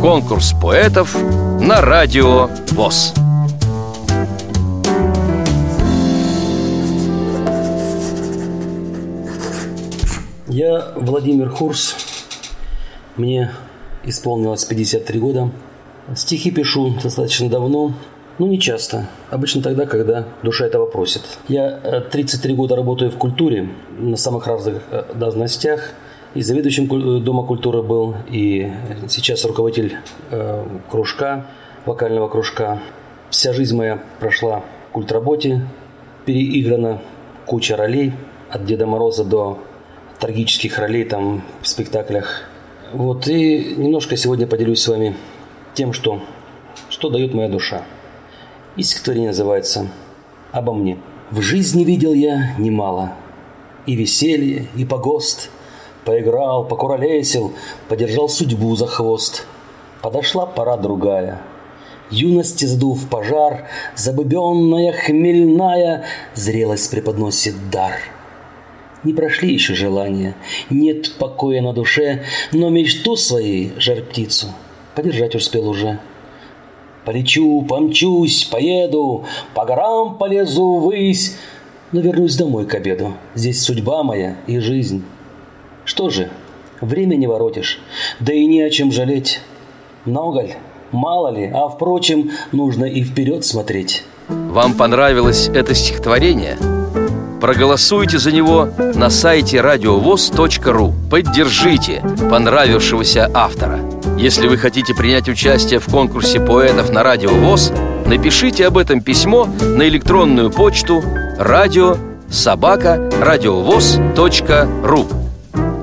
Конкурс поэтов на радио ВОЗ. Я Владимир Хурс. Мне исполнилось 53 года. Стихи пишу достаточно давно, но не часто. Обычно тогда, когда душа этого просит. Я 33 э, года работаю в культуре на самых разных э, должностях. И заведующим э, Дома культуры был, и сейчас руководитель кружка, вокального кружка. Вся жизнь моя прошла в культработе, переиграна куча ролей, от Деда Мороза до трагических ролей там в спектаклях. Вот, и немножко сегодня поделюсь с вами тем, что, что дает моя душа. И стихотворение называется «Обо мне». В жизни видел я немало. И веселье, и погост. Поиграл, покуролесил, подержал судьбу за хвост. Подошла пора другая. Юности сдув пожар, забыбенная, хмельная, Зрелость преподносит дар — не прошли еще желания, нет покоя на душе, но мечту своей, жар птицу, подержать успел уже. Полечу, помчусь, поеду, по горам полезу ввысь, но вернусь домой к обеду. Здесь судьба моя и жизнь. Что же, время не воротишь, да и не о чем жалеть. Много ли, мало ли, а впрочем, нужно и вперед смотреть. Вам понравилось это стихотворение? Проголосуйте за него на сайте радиовоз.ру Поддержите понравившегося автора Если вы хотите принять участие в конкурсе поэтов на Радио ВОЗ Напишите об этом письмо на электронную почту радио собака радиовоз.ру